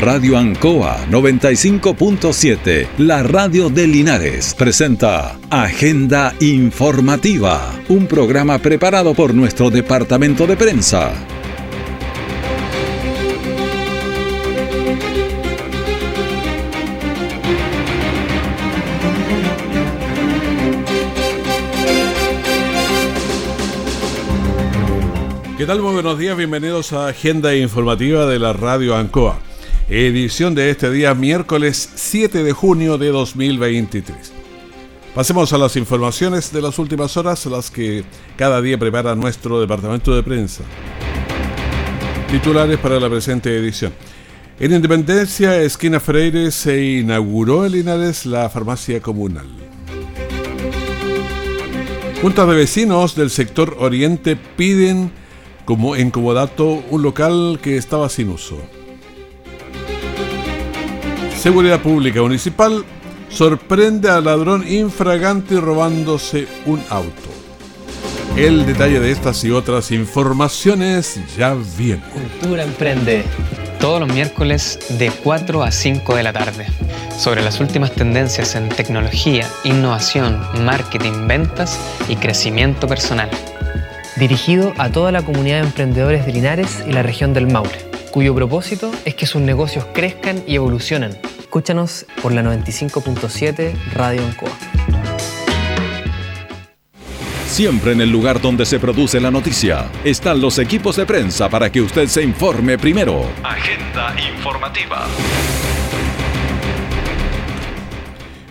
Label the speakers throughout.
Speaker 1: Radio Ancoa 95.7, la radio de Linares, presenta Agenda Informativa, un programa preparado por nuestro departamento de prensa.
Speaker 2: ¿Qué tal? Muy buenos días, bienvenidos a Agenda Informativa de la Radio Ancoa edición de este día miércoles 7 de junio de 2023. Pasemos a las informaciones de las últimas horas, las que cada día prepara nuestro departamento de prensa. Titulares para la presente edición. En Independencia, esquina Freire, se inauguró en Linares la farmacia comunal. Juntas de vecinos del sector oriente piden como en Comodato un local que estaba sin uso. Seguridad Pública Municipal sorprende al ladrón infragante robándose un auto. El detalle de estas y otras informaciones ya viene.
Speaker 3: Cultura Emprende. Todos los miércoles de 4 a 5 de la tarde. Sobre las últimas tendencias en tecnología, innovación, marketing, ventas y crecimiento personal.
Speaker 4: Dirigido a toda la comunidad de emprendedores de Linares y la región del Maule cuyo propósito es que sus negocios crezcan y evolucionen. Escúchanos por la 95.7 Radio Ancoa.
Speaker 1: Siempre en el lugar donde se produce la noticia están los equipos de prensa para que usted se informe primero. Agenda informativa.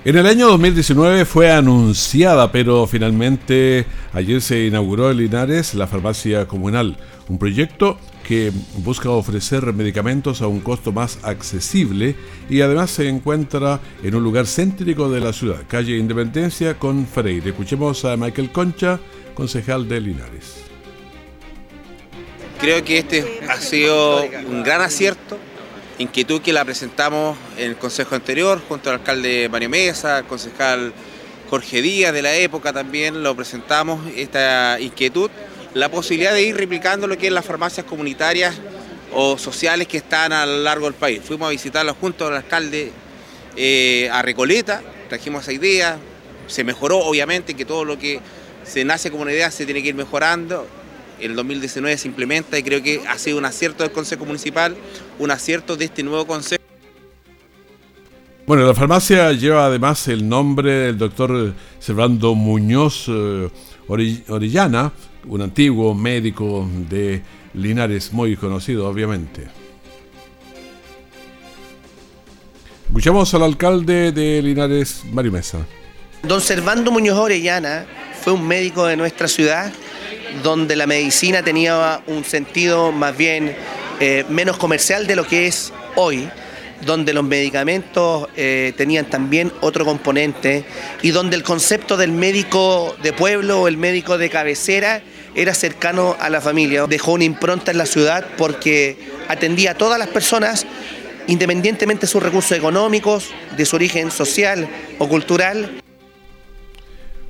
Speaker 2: En el año 2019 fue anunciada, pero finalmente ayer se inauguró en Linares la farmacia comunal, un proyecto que busca ofrecer medicamentos a un costo más accesible y además se encuentra en un lugar céntrico de la ciudad, calle Independencia con Freire. Escuchemos a Michael Concha, concejal de Linares.
Speaker 5: Creo que este ha sido un gran acierto inquietud que la presentamos en el consejo anterior junto al alcalde Mario Mesa, al concejal Jorge Díaz de la época también lo presentamos, esta inquietud, la posibilidad de ir replicando lo que es las farmacias comunitarias o sociales que están a lo largo del país. Fuimos a visitarlo junto al alcalde eh, a Recoleta, trajimos esa idea, se mejoró obviamente que todo lo que se nace como una idea se tiene que ir mejorando el 2019 se implementa y creo que ha sido un acierto del Consejo Municipal, un acierto de este nuevo Consejo.
Speaker 2: Bueno, la farmacia lleva además el nombre del doctor Servando Muñoz eh, Orellana, un antiguo médico de Linares, muy conocido obviamente. Escuchamos al alcalde de Linares, Mario Mesa.
Speaker 6: Don Servando Muñoz Orellana fue un médico de nuestra ciudad donde la medicina tenía un sentido más bien eh, menos comercial de lo que es hoy, donde los medicamentos eh, tenían también otro componente y donde el concepto del médico de pueblo o el médico de cabecera era cercano a la familia. Dejó una impronta en la ciudad porque atendía a todas las personas independientemente de sus recursos económicos, de su origen social o cultural.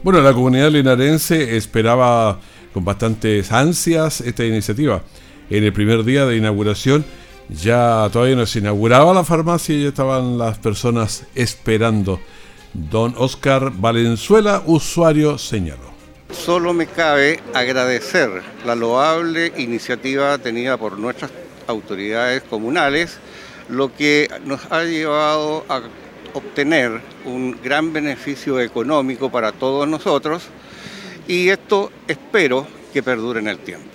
Speaker 2: Bueno, la comunidad linarense esperaba con bastantes ansias esta iniciativa. En el primer día de inauguración ya todavía no se inauguraba la farmacia y ya estaban las personas esperando. Don Oscar Valenzuela, usuario, señaló.
Speaker 7: Solo me cabe agradecer la loable iniciativa tenida por nuestras autoridades comunales, lo que nos ha llevado a obtener un gran beneficio económico para todos nosotros y esto espero que perdure en el tiempo.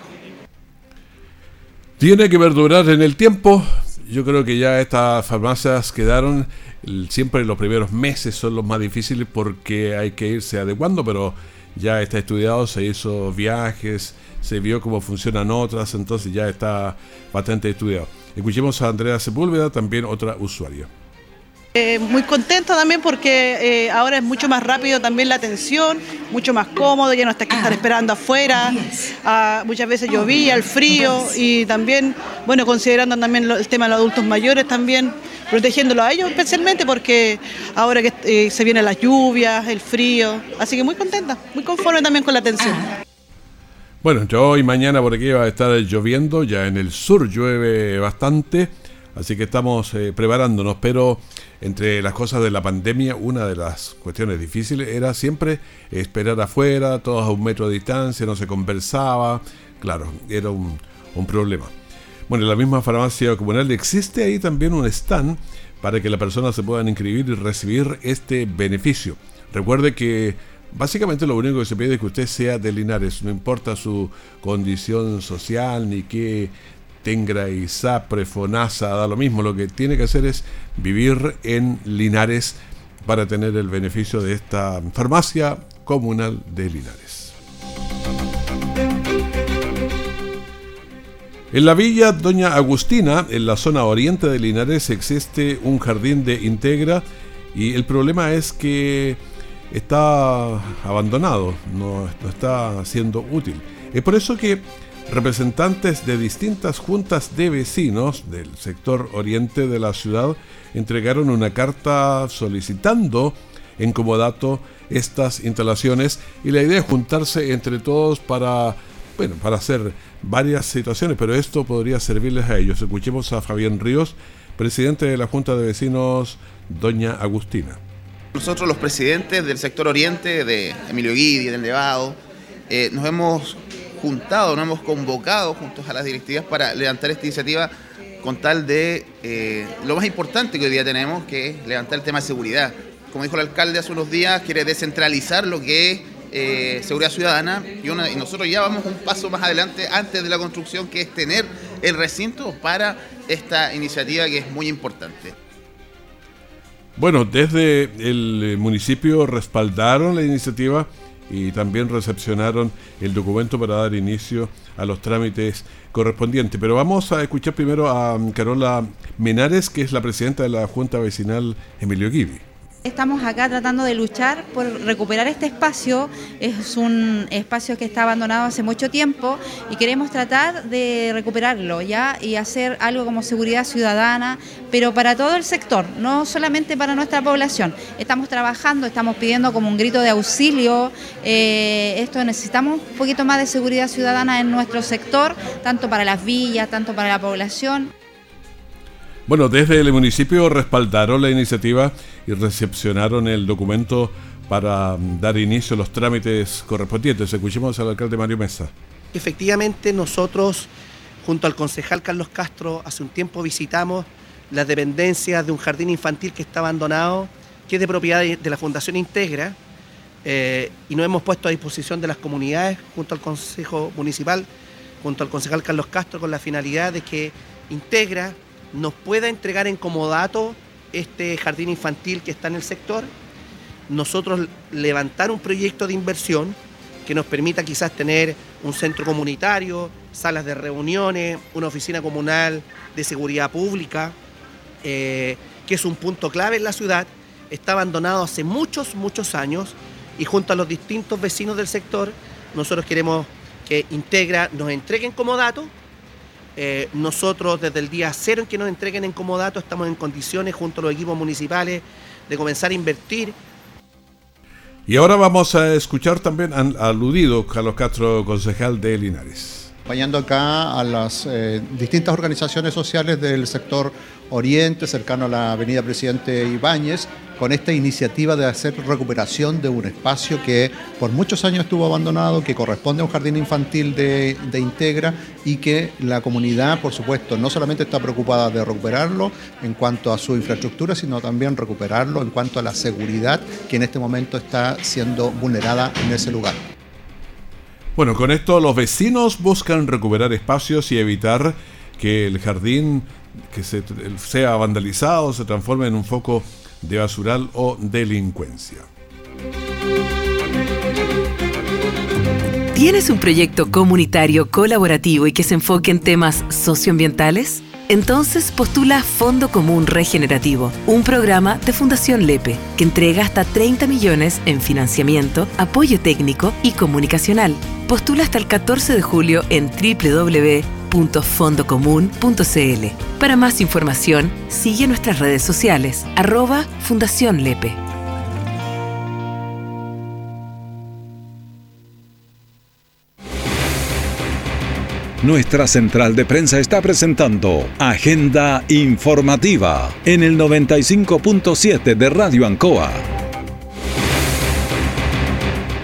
Speaker 2: Tiene que perdurar en el tiempo. Yo creo que ya estas farmacias quedaron, siempre los primeros meses son los más difíciles porque hay que irse adecuando, pero ya está estudiado, se hizo viajes, se vio cómo funcionan otras, entonces ya está bastante estudiado. Escuchemos a Andrea Sepúlveda, también otra usuaria.
Speaker 8: Eh, muy contenta también porque eh, ahora es mucho más rápido también la atención, mucho más cómodo, ya no está que estar esperando afuera, ah, muchas veces llovía, el frío y también, bueno, considerando también el tema de los adultos mayores también, protegiéndolo a ellos especialmente porque ahora que eh, se vienen las lluvias, el frío, así que muy contenta, muy conforme también con la atención.
Speaker 2: Bueno, entre hoy mañana por aquí va a estar lloviendo, ya en el sur llueve bastante Así que estamos eh, preparándonos, pero entre las cosas de la pandemia, una de las cuestiones difíciles era siempre esperar afuera, todos a un metro de distancia, no se conversaba. Claro, era un, problema. Bueno, en la misma farmacia comunal existe ahí también un stand para que las personas se puedan inscribir y recibir este beneficio. Recuerde que básicamente lo único que se pide es que usted sea de Linares, no importa su condición social ni qué tenga ISAPRE, FONASA, da lo mismo, lo que tiene que hacer es vivir en Linares para tener el beneficio de esta farmacia comunal de Linares. En la villa Doña Agustina, en la zona oriente de Linares, existe un jardín de Integra y el problema es que está abandonado, no, está siendo útil. Es por eso que representantes de distintas juntas de vecinos del sector oriente de la ciudad entregaron una carta solicitando en comodato estas instalaciones y la idea es juntarse entre todos para bueno, para hacer varias situaciones, pero esto podría servirles a ellos. Escuchemos a Fabián Ríos, presidente de la Junta de Vecinos, Doña Agustina.
Speaker 9: Nosotros los presidentes del sector oriente, de Emilio Guidi, del Nevado, eh, nos hemos juntado, nos hemos convocado juntos a las directivas para levantar esta iniciativa con tal de eh, lo más importante que hoy día tenemos, que es levantar el tema de seguridad. Como dijo el alcalde hace unos días, quiere descentralizar lo que es eh, seguridad ciudadana y, y, nosotros ya vamos un paso más adelante antes de la construcción, que es tener el recinto para esta iniciativa que es muy importante.
Speaker 2: Bueno, desde el municipio respaldaron la iniciativa y también recepcionaron el documento para dar inicio a los trámites correspondientes. Pero vamos a escuchar primero a Carola Menares, que es la presidenta de la Junta Vecinal Emilio Gibi.
Speaker 10: Estamos acá tratando de luchar por recuperar este espacio. Es un espacio que está abandonado hace mucho tiempo y queremos tratar de recuperarlo ya y hacer algo como seguridad ciudadana, pero para todo el sector, no solamente para nuestra población. Estamos trabajando, estamos pidiendo como un grito de auxilio. Eh, esto necesitamos un poquito más de seguridad ciudadana en nuestro sector, tanto para las villas, tanto para la población.
Speaker 2: Bueno, desde el municipio respaldaron la iniciativa y recepcionaron el documento para mm, dar inicio a los trámites correspondientes. Escuchemos al alcalde Mario Mesa.
Speaker 6: Efectivamente, nosotros, junto al concejal Carlos Castro, hace un tiempo visitamos las dependencias de un jardín infantil que está abandonado, que es de propiedad de la Fundación Integra, eh, y nos hemos puesto a disposición de las comunidades, junto al Consejo Municipal, junto al concejal Carlos Castro, con la finalidad de que Integra nos pueda entregar en comodato este jardín infantil que está en el sector, nosotros levantar un proyecto de inversión que nos permita quizás tener un centro comunitario, salas de reuniones, una oficina comunal de seguridad pública, eh, que es un punto clave en la ciudad, está abandonado hace muchos, muchos años y junto a los distintos vecinos del sector, nosotros queremos que Integra nos entreguen como dato eh, nosotros desde el día cero en que nos entreguen en comodato estamos en condiciones junto a los equipos municipales de comenzar a invertir.
Speaker 2: Y ahora vamos a escuchar también al aludido Carlos Castro, concejal de Linares
Speaker 11: acompañando acá a las eh, distintas organizaciones sociales del sector oriente, cercano a la avenida Presidente Ibáñez, con esta iniciativa de hacer recuperación de un espacio que por muchos años estuvo abandonado, que corresponde a un jardín infantil de, de Integra y que la comunidad, por supuesto, no solamente está preocupada de recuperarlo en cuanto a su infraestructura, sino también recuperarlo en cuanto a la seguridad que en este momento está siendo vulnerada en ese lugar.
Speaker 2: Bueno, con esto los vecinos buscan recuperar espacios y evitar que el jardín que se, sea vandalizado se transforme en un foco de basural o delincuencia.
Speaker 12: ¿Tienes un proyecto comunitario colaborativo y que se enfoque en temas socioambientales? Entonces postula Fondo Común Regenerativo, un programa de Fundación Lepe que entrega hasta 30 millones en financiamiento, apoyo técnico y comunicacional. Postula hasta el 14 de julio en www.fondocomún.cl. Para más información, sigue nuestras redes sociales, arroba Fundación Lepe.
Speaker 1: Nuestra central de prensa está presentando Agenda Informativa en el 95.7 de Radio Ancoa.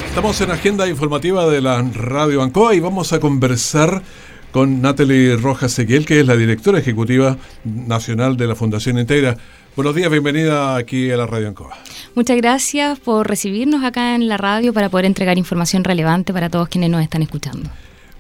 Speaker 2: Estamos en Agenda Informativa de la Radio Ancoa y vamos a conversar con Natalie Rojas Seguiel, que es la directora ejecutiva nacional de la Fundación Integra. Buenos días, bienvenida aquí a la Radio Ancoa.
Speaker 13: Muchas gracias por recibirnos acá en la radio para poder entregar información relevante para todos quienes nos están escuchando.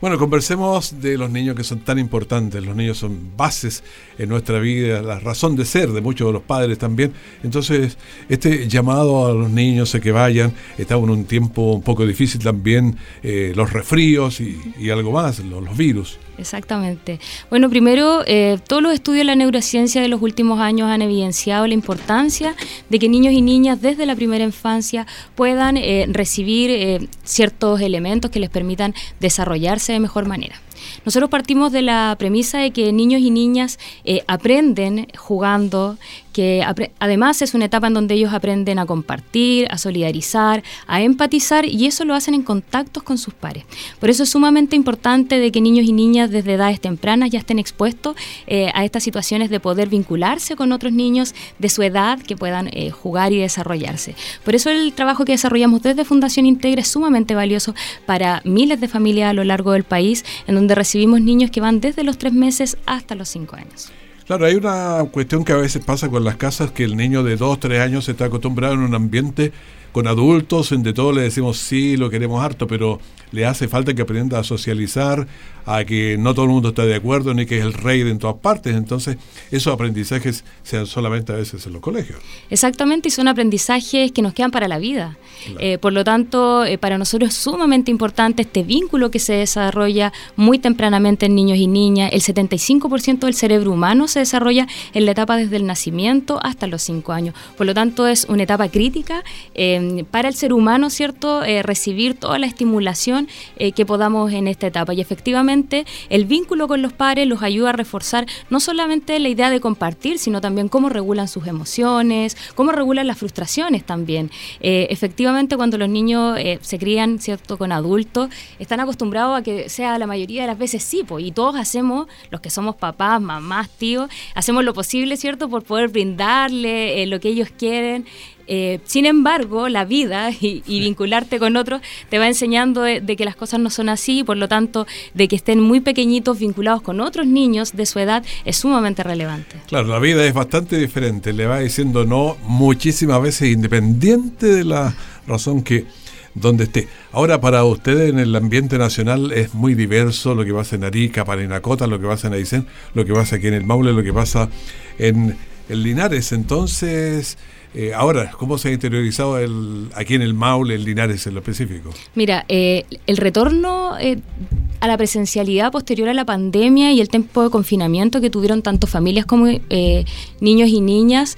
Speaker 2: Bueno, conversemos de los niños que son tan importantes. Los niños son bases en nuestra vida, la razón de ser de muchos de los padres también. Entonces, este llamado a los niños a que vayan, estamos en un tiempo un poco difícil también, eh, los resfríos y, algo más, los virus.
Speaker 13: Exactamente. Bueno, primero, eh, todos los estudios de la neurociencia de los últimos años han evidenciado la importancia de que niños y niñas desde la primera infancia puedan eh, recibir ciertos elementos que les permitan desarrollarse de mejor manera. Nosotros partimos de la premisa de que niños y niñas aprenden jugando, que además es una etapa en donde ellos aprenden a compartir, a solidarizar, a empatizar y eso lo hacen en contactos con sus pares. Por eso es sumamente importante de que niños y niñas desde edades tempranas ya estén expuestos eh, a estas situaciones de poder vincularse con otros niños de su edad que puedan eh, jugar y desarrollarse. Por eso el trabajo que desarrollamos desde Fundación Integra es sumamente valioso para miles de familias a lo largo del país, en donde recibimos niños que van desde los tres meses hasta los cinco años.
Speaker 2: Claro, hay una cuestión que a veces pasa con las casas, que el niño de 2, 3 años está acostumbrado en un ambiente con adultos, en de todo le decimos sí, lo queremos harto, pero le hace falta que aprenda a socializar, a que no todo el mundo está de acuerdo, ni que es el rey de en todas partes. Entonces, esos aprendizajes sean solamente a veces en los colegios.
Speaker 13: Exactamente, y son aprendizajes que nos quedan para la vida. Eh, por lo tanto, eh, para nosotros es sumamente importante este vínculo que se desarrolla muy tempranamente en niños y niñas. El 75% del cerebro humano se desarrolla en la etapa desde el nacimiento hasta los 5 años. Por lo tanto, es una etapa crítica eh, para el ser humano, ¿cierto? recibir toda la estimulación que podamos en esta etapa. Y efectivamente, el vínculo con los padres los ayuda a reforzar no solamente la idea de compartir, sino también cómo regulan sus emociones, cómo regulan las frustraciones también. Eh, efectivamente, cuando los niños eh, se crían cierto con adultos, están acostumbrados a que sea la mayoría de las veces sí, y todos hacemos, los que somos papás, mamás, tíos, hacemos lo posible, ¿cierto?, por poder brindarle eh, lo que ellos quieren. Eh, sin embargo, la vida y, vincularte con otros te va enseñando de, que las cosas no son así, por lo tanto, de que estén muy pequeñitos vinculados con otros niños de su edad es sumamente relevante.
Speaker 2: Claro, la vida es bastante diferente, le va diciendo no muchísimas veces independiente de la razón que donde esté. Ahora, para ustedes en el ambiente nacional es muy diverso lo que pasa en Arica, Parinacota, lo que pasa en Aysén, lo que pasa aquí en el Maule, lo que pasa en, en Linares. Entonces, eh, ahora, ¿cómo se ha interiorizado el, aquí en el Maule, el Linares en lo específico?
Speaker 13: Mira, eh, el retorno eh, a la presencialidad posterior a la pandemia y el tiempo de confinamiento que tuvieron tanto familias como niños y niñas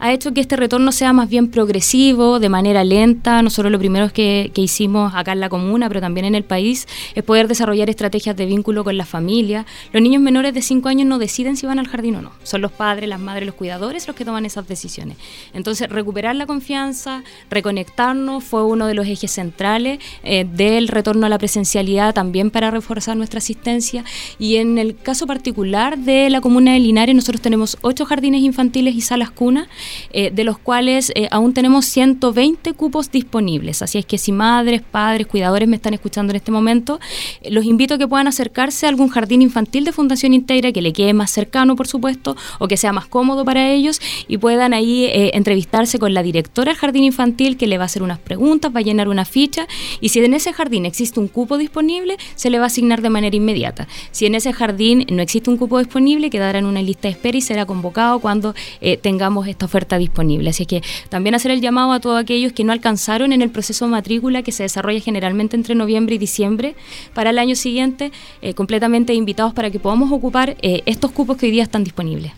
Speaker 13: ha hecho que este retorno sea más bien progresivo, de manera lenta. Nosotros lo primero que, que hicimos acá en la comuna, pero también en el país, es poder desarrollar estrategias de vínculo con la familia. Los niños menores de 5 años no deciden si van al jardín o no. Son los padres, las madres, los cuidadores los que toman esas decisiones. Entonces, recuperar la confianza, reconectarnos, fue uno de los ejes centrales eh, del retorno a la presencialidad, también para reforzar nuestra asistencia. Y en el caso particular de la comuna de Linares, nosotros tenemos ocho jardines infantiles y salas cunas eh, de los cuales eh, aún tenemos 120 cupos disponibles. Así es que si madres, padres, cuidadores me están escuchando en este momento, eh, los invito a que puedan acercarse a algún jardín infantil de Fundación Integra que le quede más cercano, por supuesto, o que sea más cómodo para ellos y puedan ahí entrevistarse con la directora del jardín infantil que le va a hacer unas preguntas, va a llenar una ficha y si en ese jardín existe un cupo disponible, se le va a asignar de manera inmediata. Si en ese jardín no existe un cupo disponible, quedará en una lista de espera y será convocado cuando tengamos esta oferta disponible. Así que también hacer el llamado a todos aquellos que no alcanzaron en el proceso de matrícula que se desarrolla generalmente entre noviembre y diciembre para el año siguiente, eh, completamente invitados para que podamos ocupar eh, estos cupos que hoy día están disponibles.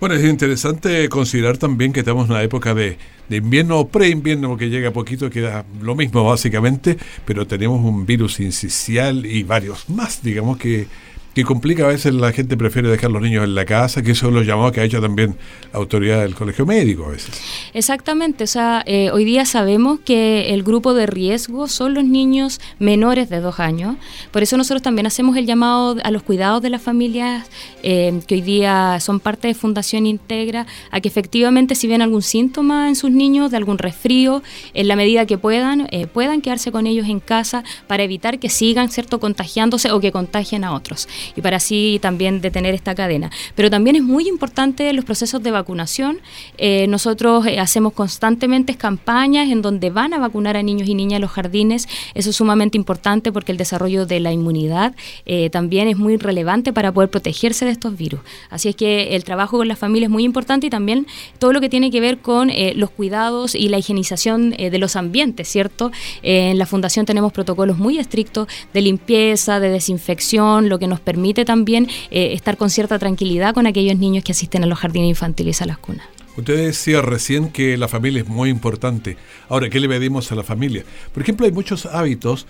Speaker 2: Bueno, es interesante considerar también que estamos en una época de, de invierno o pre-invierno, porque llega poquito, queda lo mismo básicamente, pero tenemos un virus incisional y varios más, digamos, que que complica a veces la gente prefiere dejar los niños en la casa, que eso es lo llamado que ha hecho también la autoridad del colegio médico a veces.
Speaker 13: Exactamente, o sea, eh, hoy día sabemos que el grupo de riesgo son los niños menores de dos años, por eso nosotros también hacemos el llamado a los cuidados de las familias eh, que hoy día son parte de Fundación Integra, a que efectivamente si ven algún síntoma en sus niños, de algún resfrío, en la medida que puedan, eh, puedan quedarse con ellos en casa para evitar que sigan, ¿cierto?, contagiándose o que contagien a otros y para así también detener esta cadena. Pero también es muy importante los procesos de vacunación. Eh, nosotros eh, hacemos constantemente campañas en donde van a vacunar a niños y niñas en los jardines. Eso es sumamente importante porque el desarrollo de la inmunidad eh, también es muy relevante para poder protegerse de estos virus. Así es que el trabajo con la familia es muy importante y también todo lo que tiene que ver con los cuidados y la higienización de los ambientes, ¿cierto? en la fundación tenemos protocolos muy estrictos de limpieza, de desinfección, lo que nos permite también eh, estar con cierta tranquilidad con aquellos niños que asisten a los jardines infantiles a las cunas.
Speaker 2: Usted decía recién que la familia es muy importante. Ahora, ¿qué le pedimos a la familia? Por ejemplo, hay muchos hábitos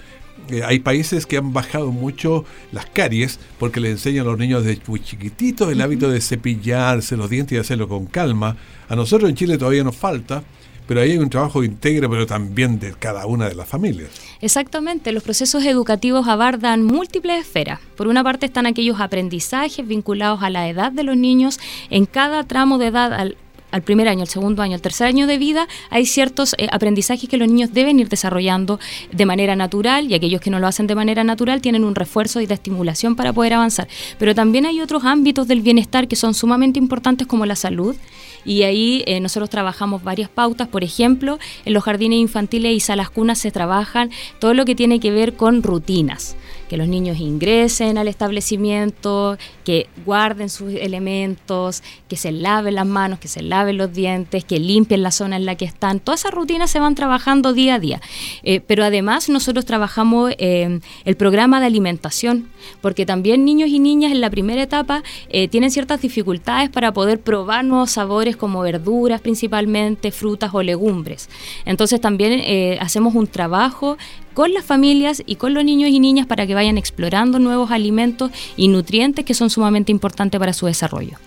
Speaker 2: eh, hay países que han bajado mucho las caries porque le enseñan a los niños desde muy chiquititos el hábito de cepillarse los dientes y hacerlo con calma. A nosotros en Chile todavía nos falta, pero ahí hay un trabajo íntegro, pero también de cada una de las familias.
Speaker 13: Exactamente, los procesos educativos abardan múltiples esferas. Por una parte están aquellos aprendizajes vinculados a la edad de los niños en cada tramo de edad al al primer año, al segundo año, al tercer año de vida, hay ciertos eh, aprendizajes que los niños deben ir desarrollando de manera natural y aquellos que no lo hacen de manera natural tienen un refuerzo y de estimulación para poder avanzar. Pero también hay otros ámbitos del bienestar que son sumamente importantes como la salud y ahí eh, nosotros trabajamos varias pautas, por ejemplo, en los jardines infantiles y salas cunas se trabajan todo lo que tiene que ver con rutinas que los niños ingresen al establecimiento, que guarden sus elementos, que se laven las manos, que se laven los dientes, que limpien la zona en la que están. Todas esas rutinas se van trabajando día a día. Eh, pero además nosotros trabajamos eh, el programa de alimentación, porque también niños y niñas en la primera etapa eh, tienen ciertas dificultades para poder probar nuevos sabores como verduras principalmente, frutas o legumbres. Entonces también hacemos un trabajo con las familias y con los niños y niñas para que vayan explorando nuevos alimentos y nutrientes que son sumamente importantes para su desarrollo.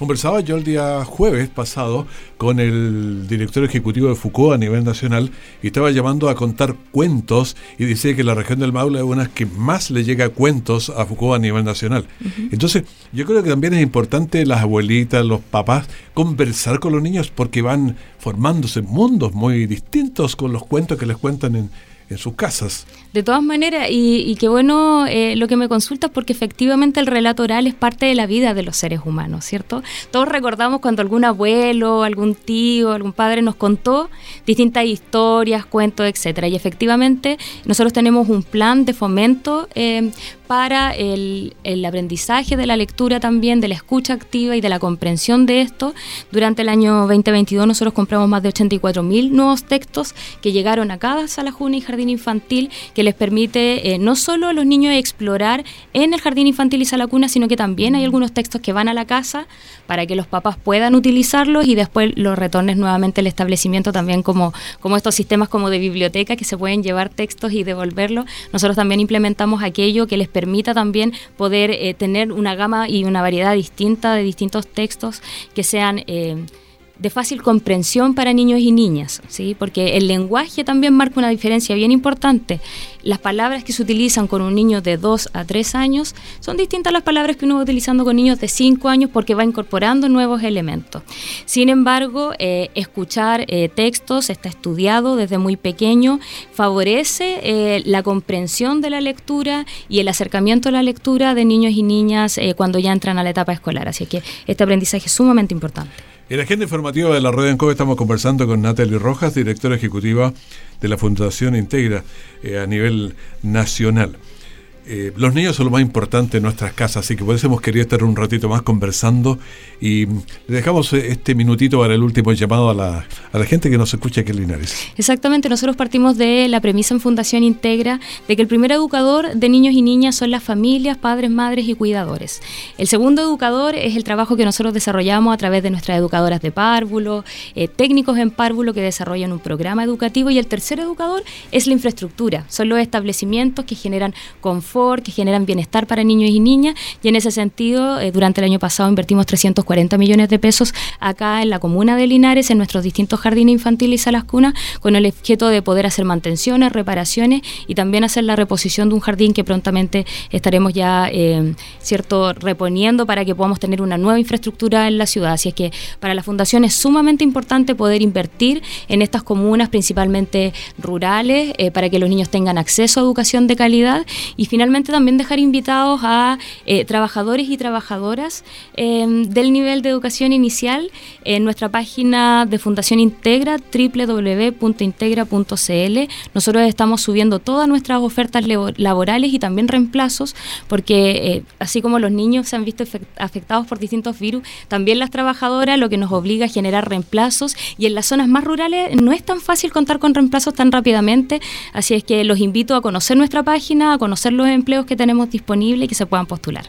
Speaker 2: Conversaba yo el día jueves pasado con el director ejecutivo de Foucault a nivel nacional y estaba llamando a contar cuentos y dice que la región del Maule es una que más le llega cuentos a Foucault a nivel nacional. Entonces, yo creo que también es importante las abuelitas, los papás, conversar con los niños porque van formándose mundos muy distintos con los cuentos que les cuentan en, en sus casas.
Speaker 13: De todas maneras, y, qué bueno eh, lo que me consultas, porque efectivamente el relato oral es parte de la vida de los seres humanos, ¿cierto? Todos recordamos cuando algún abuelo, algún tío, algún padre nos contó distintas historias, cuentos, etcétera. Y efectivamente nosotros tenemos un plan de fomento eh, para el, aprendizaje de la lectura también, de la escucha activa y de la comprensión de esto. Durante el año 2022 nosotros compramos más de 84 mil nuevos textos que llegaron a cada sala juna y jardín infantil, que les permite eh, no solo a los niños explorar en el jardín infantil y sala cuna, sino que también hay algunos textos que van a la casa para que los papás puedan utilizarlos y después los retornes nuevamente al establecimiento también como, como estos sistemas como de biblioteca que se pueden llevar textos y devolverlos. Nosotros también implementamos aquello que les permite permita también poder eh, tener una gama y una variedad distinta de distintos textos que sean eh, de fácil comprensión para niños y niñas, ¿sí? porque el lenguaje también marca una diferencia bien importante. Las palabras que se utilizan con un niño de 2 a 3 años son distintas a las palabras que uno va utilizando con niños de 5 años porque va incorporando nuevos elementos. Sin embargo, eh, escuchar eh, textos está estudiado desde muy pequeño, favorece eh, la comprensión de la lectura y el acercamiento a la lectura de niños y niñas cuando ya entran a la etapa escolar. Así que este aprendizaje es sumamente importante.
Speaker 2: En la agenda informativa de la Red COVE estamos conversando con Natalie Rojas, directora ejecutiva de la Fundación Integra eh, a nivel nacional. Eh, los niños son lo más importante en nuestras casas, así que por eso hemos querido estar un ratito más conversando y le dejamos eh, este minutito para el último llamado a la, a la gente que nos escucha aquí en Linares.
Speaker 13: Exactamente, nosotros partimos de la premisa en Fundación Integra de que el primer educador de niños y niñas son las familias, padres, madres y cuidadores. El segundo educador es el trabajo que nosotros desarrollamos a través de nuestras educadoras de párvulo, eh, técnicos en párvulo que desarrollan un programa educativo y el tercer educador es la infraestructura, son los establecimientos que generan confort confort, que generan bienestar para niños y niñas. Y en ese sentido, eh, durante el año pasado invertimos 340 millones de pesos acá en la comuna de Linares, en nuestros distintos jardines infantiles y salas cunas, con el objeto de poder hacer mantenciones, reparaciones y también hacer la reposición de un jardín que prontamente estaremos ya, eh, cierto, reponiendo para que podamos tener una nueva infraestructura en la ciudad. Así es que para la Fundación es sumamente importante poder invertir en estas comunas, principalmente rurales, eh, para que los niños tengan acceso a educación de calidad y finalmente también dejar invitados a eh, trabajadores y trabajadoras del nivel de educación inicial en nuestra página de Fundación Integra, www.integra.cl. Nosotros estamos subiendo todas nuestras ofertas laborales y también reemplazos, porque eh, así como los niños se han visto afectados por distintos virus, también las trabajadoras, lo que nos obliga a generar reemplazos y en las zonas más rurales no es tan fácil contar con reemplazos tan rápidamente, así es que los invito a conocer nuestra página, a conocer los empleos que tenemos disponibles y que se puedan postular.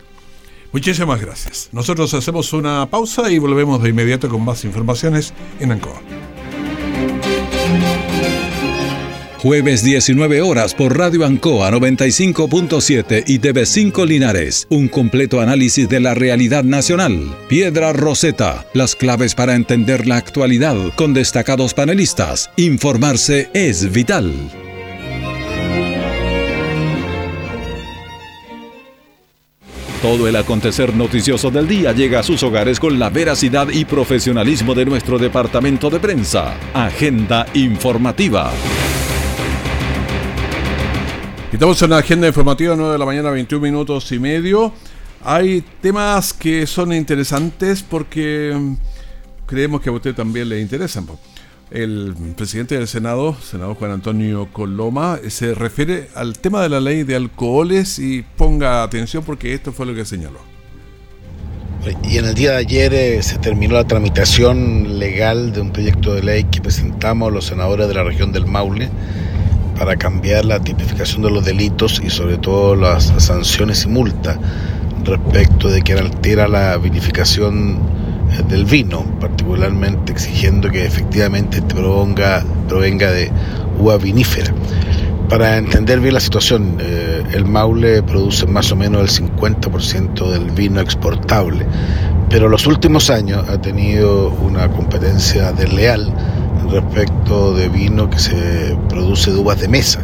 Speaker 2: Muchísimas gracias. Nosotros hacemos una pausa y volvemos de inmediato con más informaciones en ANCOA.
Speaker 1: Jueves 19 horas por Radio Ancoa 95.7 y TV5 Linares. Un completo análisis de la realidad nacional. Piedra Roseta. Las claves para entender la actualidad con destacados panelistas. Informarse es vital. Todo el acontecer noticioso del día llega a sus hogares con la veracidad y profesionalismo de nuestro departamento de prensa. Agenda informativa.
Speaker 2: Estamos en la agenda informativa 9 de la mañana, 21 minutos y medio. Hay temas que son interesantes porque mm, creemos que a usted también le interesan. El presidente del Senado, senador Juan Antonio Coloma, se refiere al tema de la ley de alcoholes y ponga atención porque esto fue lo que señaló.
Speaker 14: Y en el día de ayer eh, se terminó la tramitación legal de un proyecto de ley que presentamos los senadores de la región del Maule para cambiar la tipificación de los delitos y sobre todo las sanciones y multas respecto de quien altera la vinificación del vino, particularmente exigiendo que efectivamente provenga, provenga de uva vinífera. Para entender bien la situación, eh, el Maule produce más o menos el 50% del vino exportable, pero los últimos años ha tenido una competencia desleal respecto de vino que se produce de uvas de mesa,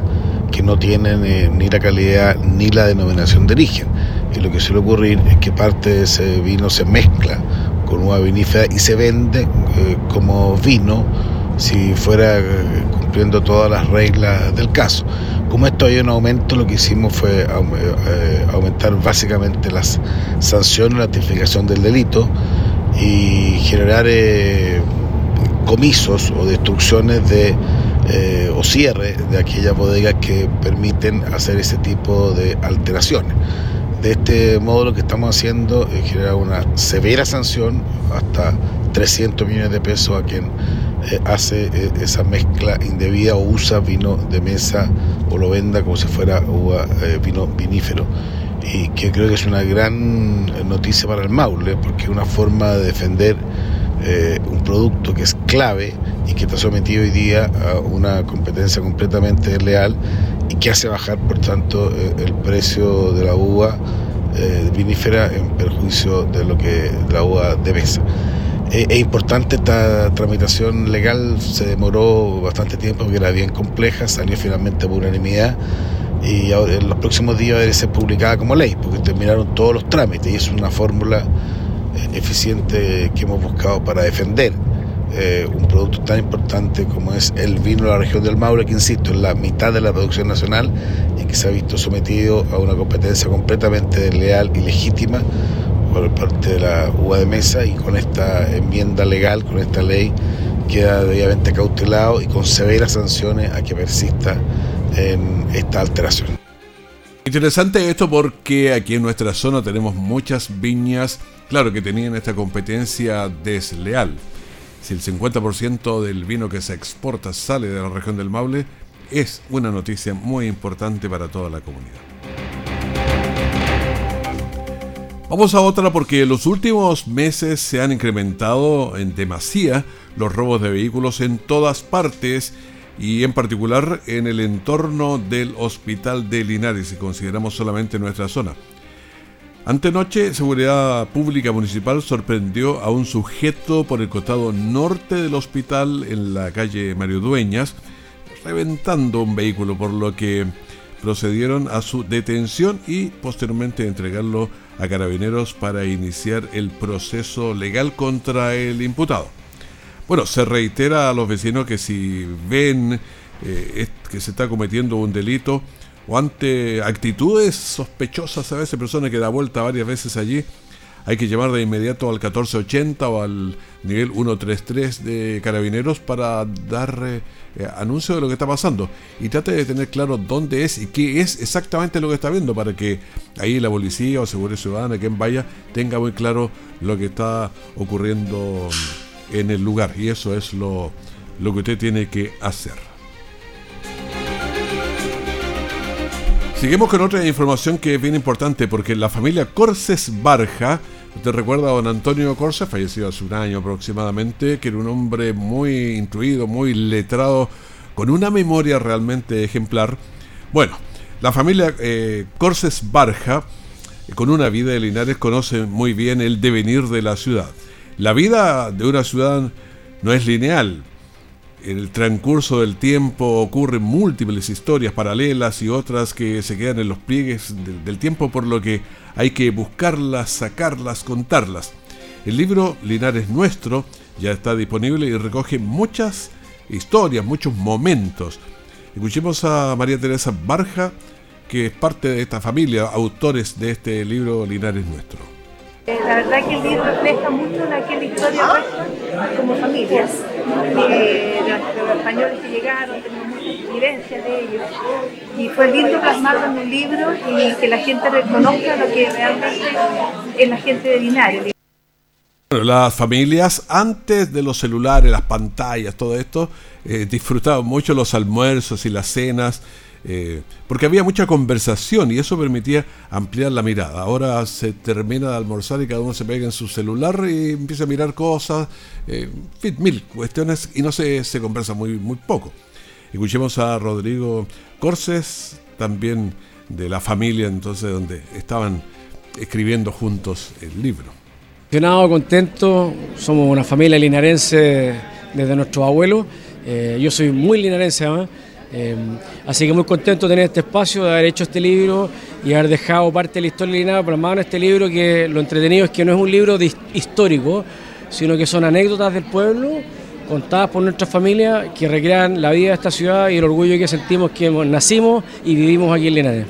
Speaker 14: que no tienen eh, ni la calidad ni la denominación de origen. Y lo que suele ocurrir es que parte de ese vino se mezcla con uva vinífera y se vende eh, como vino si fuera eh, cumpliendo todas las reglas del caso. Como esto hay un aumento, lo que hicimos fue aumentar básicamente las sanciones, la tipificación del delito y generar comisos o destrucciones de eh, o cierre de aquellas bodegas que permiten hacer ese tipo de alteraciones. De este modo lo que estamos haciendo es generar una severa sanción hasta 300 millones de pesos a quien eh, hace eh, esa mezcla indebida o usa vino de mesa o lo venda como si fuera vino vinífero. Y que creo que es una gran noticia para el Maule porque es una forma de defender eh, un producto que es clave y que está sometido hoy día a una competencia completamente leal y que hace bajar, por tanto, eh, el precio de la uva eh, vinífera en perjuicio de lo que la uva de mesa. es importante esta tramitación legal, se demoró bastante tiempo porque era bien compleja, salió finalmente por unanimidad y en los próximos días debe ser publicada como ley, porque terminaron todos los trámites y es una fórmula eficiente que hemos buscado para defender eh, un producto tan importante como es el vino de la región del Maule, que insisto, es la mitad de la producción nacional y que se ha visto sometido a una competencia completamente leal y legítima por parte de la UA de Mesa y con esta enmienda legal, con esta ley, queda debidamente cautelado y con severas sanciones a que persista en esta alteración.
Speaker 2: Interesante esto porque aquí en nuestra zona tenemos muchas viñas Claro que tenían esta competencia desleal. Si el 50% del vino que se exporta sale de la región del Maule, es una noticia muy importante para toda la comunidad. Vamos a otra porque en los últimos meses se han incrementado en demasía los robos de vehículos en todas partes y en particular en el entorno del Hospital de Linares, si consideramos solamente nuestra zona. Antenoche, Seguridad Pública Municipal sorprendió a un sujeto por el costado norte del hospital en la calle Mario Dueñas, reventando un vehículo, por lo que procedieron a su detención y posteriormente entregarlo a carabineros para iniciar el proceso legal contra el imputado. Bueno, se reitera a los vecinos que si ven eh, que se está cometiendo un delito o ante actitudes sospechosas a veces, personas que da vuelta varias veces allí, hay que llamar de inmediato al 1480 o al nivel 133 de carabineros para dar eh, eh, anuncio de lo que está pasando. Y trate de tener claro dónde es y qué es exactamente lo que está viendo para que ahí la policía o seguridad ciudadana, quien vaya, tenga muy claro lo que está ocurriendo en el lugar. Y eso es lo, lo que usted tiene que hacer. Seguimos con otra información que es bien importante porque la familia Corses Barja Usted recuerda a don Antonio Corsa, fallecido hace un año aproximadamente, que era un hombre muy intuido, muy letrado, con una memoria realmente ejemplar. Bueno, la familia eh, Corses Barja, con una vida de Linares, conoce muy bien el devenir de la ciudad. La vida de una ciudad no es lineal. En el transcurso del tiempo ocurren múltiples historias paralelas y otras que se quedan en los pliegues del tiempo, por lo que hay que buscarlas, sacarlas, contarlas. El libro Linares Nuestro ya está disponible y recoge muchas historias, muchos momentos. Escuchemos a María Teresa Barja, que es parte de esta familia, autores de este libro Linares Nuestro.
Speaker 15: Eh, la verdad que el libro refleja mucho de aquella historia como familias, eh, los españoles que llegaron, tenemos muchas vivencias de ellos. Y fue lindo plasmarlo en un libro y que la gente reconozca lo que realmente es la gente de Linares.
Speaker 2: las familias antes de los celulares, las pantallas, todo esto, eh, disfrutaban mucho los almuerzos y las cenas eh, porque había mucha conversación y eso permitía ampliar la mirada. Ahora se termina de almorzar y cada uno se pega en su celular y empieza a mirar cosas, eh, mil cuestiones y no se, se conversa muy, muy poco. Escuchemos a Rodrigo Corses, también de la familia entonces donde estaban escribiendo juntos el libro.
Speaker 16: Emocionado, contento, somos una familia linarense desde nuestros abuelos. Eh, yo soy muy linarense además. Em, así que muy contento de tener este espacio, de haber hecho este libro y haber dejado parte de la historia de Linares plasmada en este libro, que lo entretenido es que no es un libro histórico, sino que son anécdotas del pueblo contadas por nuestra familia que recrean la vida de esta ciudad y el orgullo que sentimos que nacimos y vivimos aquí en Linares.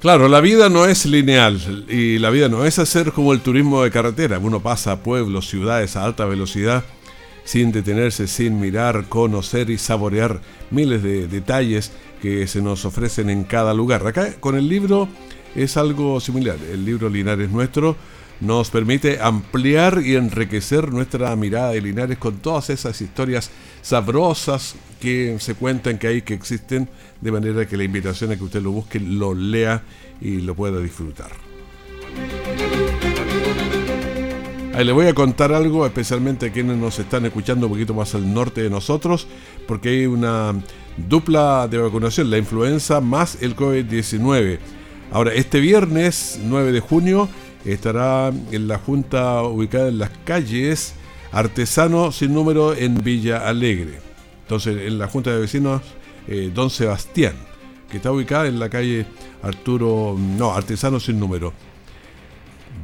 Speaker 2: Claro, la vida no es lineal y la vida no es hacer como el turismo de carretera. Uno pasa a pueblos, ciudades a alta velocidad sin detenerse, sin mirar, conocer y saborear miles de detalles que se nos ofrecen en cada lugar. Acá con el libro es algo similar. El libro Linares Nuestro nos permite ampliar y enriquecer nuestra mirada de Linares con todas esas historias sabrosas que se cuentan que hay, que existen, de manera que la invitación a que usted lo busque, lo lea y lo pueda disfrutar. Ahí le voy a contar algo, especialmente a quienes nos están escuchando un poquito más al norte de nosotros, porque hay una dupla de vacunación, la influenza más el COVID-19. Ahora, este viernes 9 de junio estará en la Junta ubicada en las calles Artesano sin número en Villa Alegre. Entonces, en la Junta de Vecinos eh, Don Sebastián, que está ubicada en la calle Arturo, no, Artesano sin número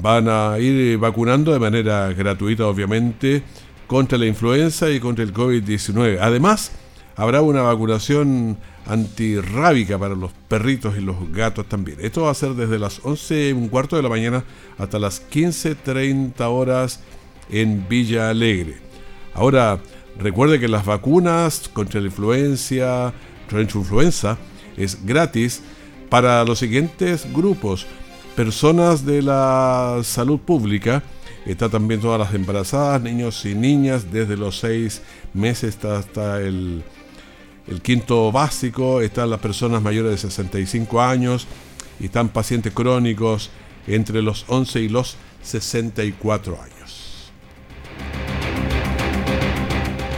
Speaker 2: van a ir vacunando de manera gratuita, obviamente, contra la influenza y contra el COVID-19. Además, habrá una vacunación antirrábica para los perritos y los gatos también. Esto va a ser desde las 11 y un cuarto de la mañana hasta las 15.30 horas en Villa Alegre. Ahora, recuerde que las vacunas contra la influencia, contra la influenza, es gratis para los siguientes grupos personas de la salud pública. Está también todas las embarazadas, niños y niñas, desde los seis meses hasta, el, el quinto básico. Están las personas mayores de 65 años y están pacientes crónicos entre los 11 y los 64 años.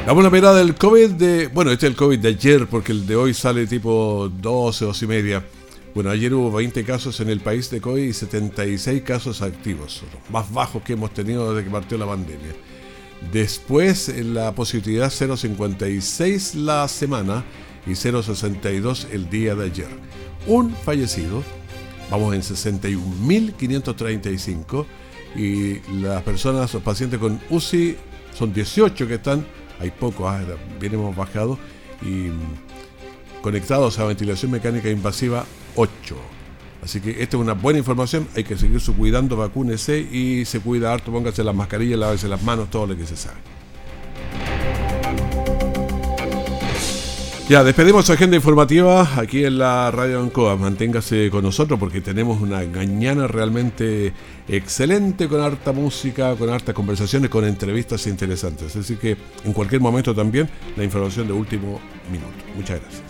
Speaker 2: La mirada del COVID de. Bueno, este es el COVID de ayer, porque el de hoy sale tipo 12, 12 y media. Bueno, ayer hubo 20 casos en el país de COVID y 76 casos activos, los más bajos que hemos tenido desde que partió la pandemia. Después, la positividad 0,56 la semana y 0,62 el día de ayer. Un fallecido, vamos en 61.535 y las personas, los pacientes con UCI son 18 que están hay pocos, ah, bien hemos bajado, y mm, conectados a ventilación mecánica invasiva 8. Así que esta es una buena información, hay que seguir su cuidando, vacúnese y se cuida harto, póngase las mascarillas, lávese las manos, todo lo que se sabe. Ya, despedimos su agenda informativa aquí en la Radio Ancoa. Manténgase con nosotros porque tenemos una mañana realmente excelente con harta música, con hartas conversaciones, con entrevistas interesantes. Así que en cualquier momento también la información de último minuto. Muchas gracias.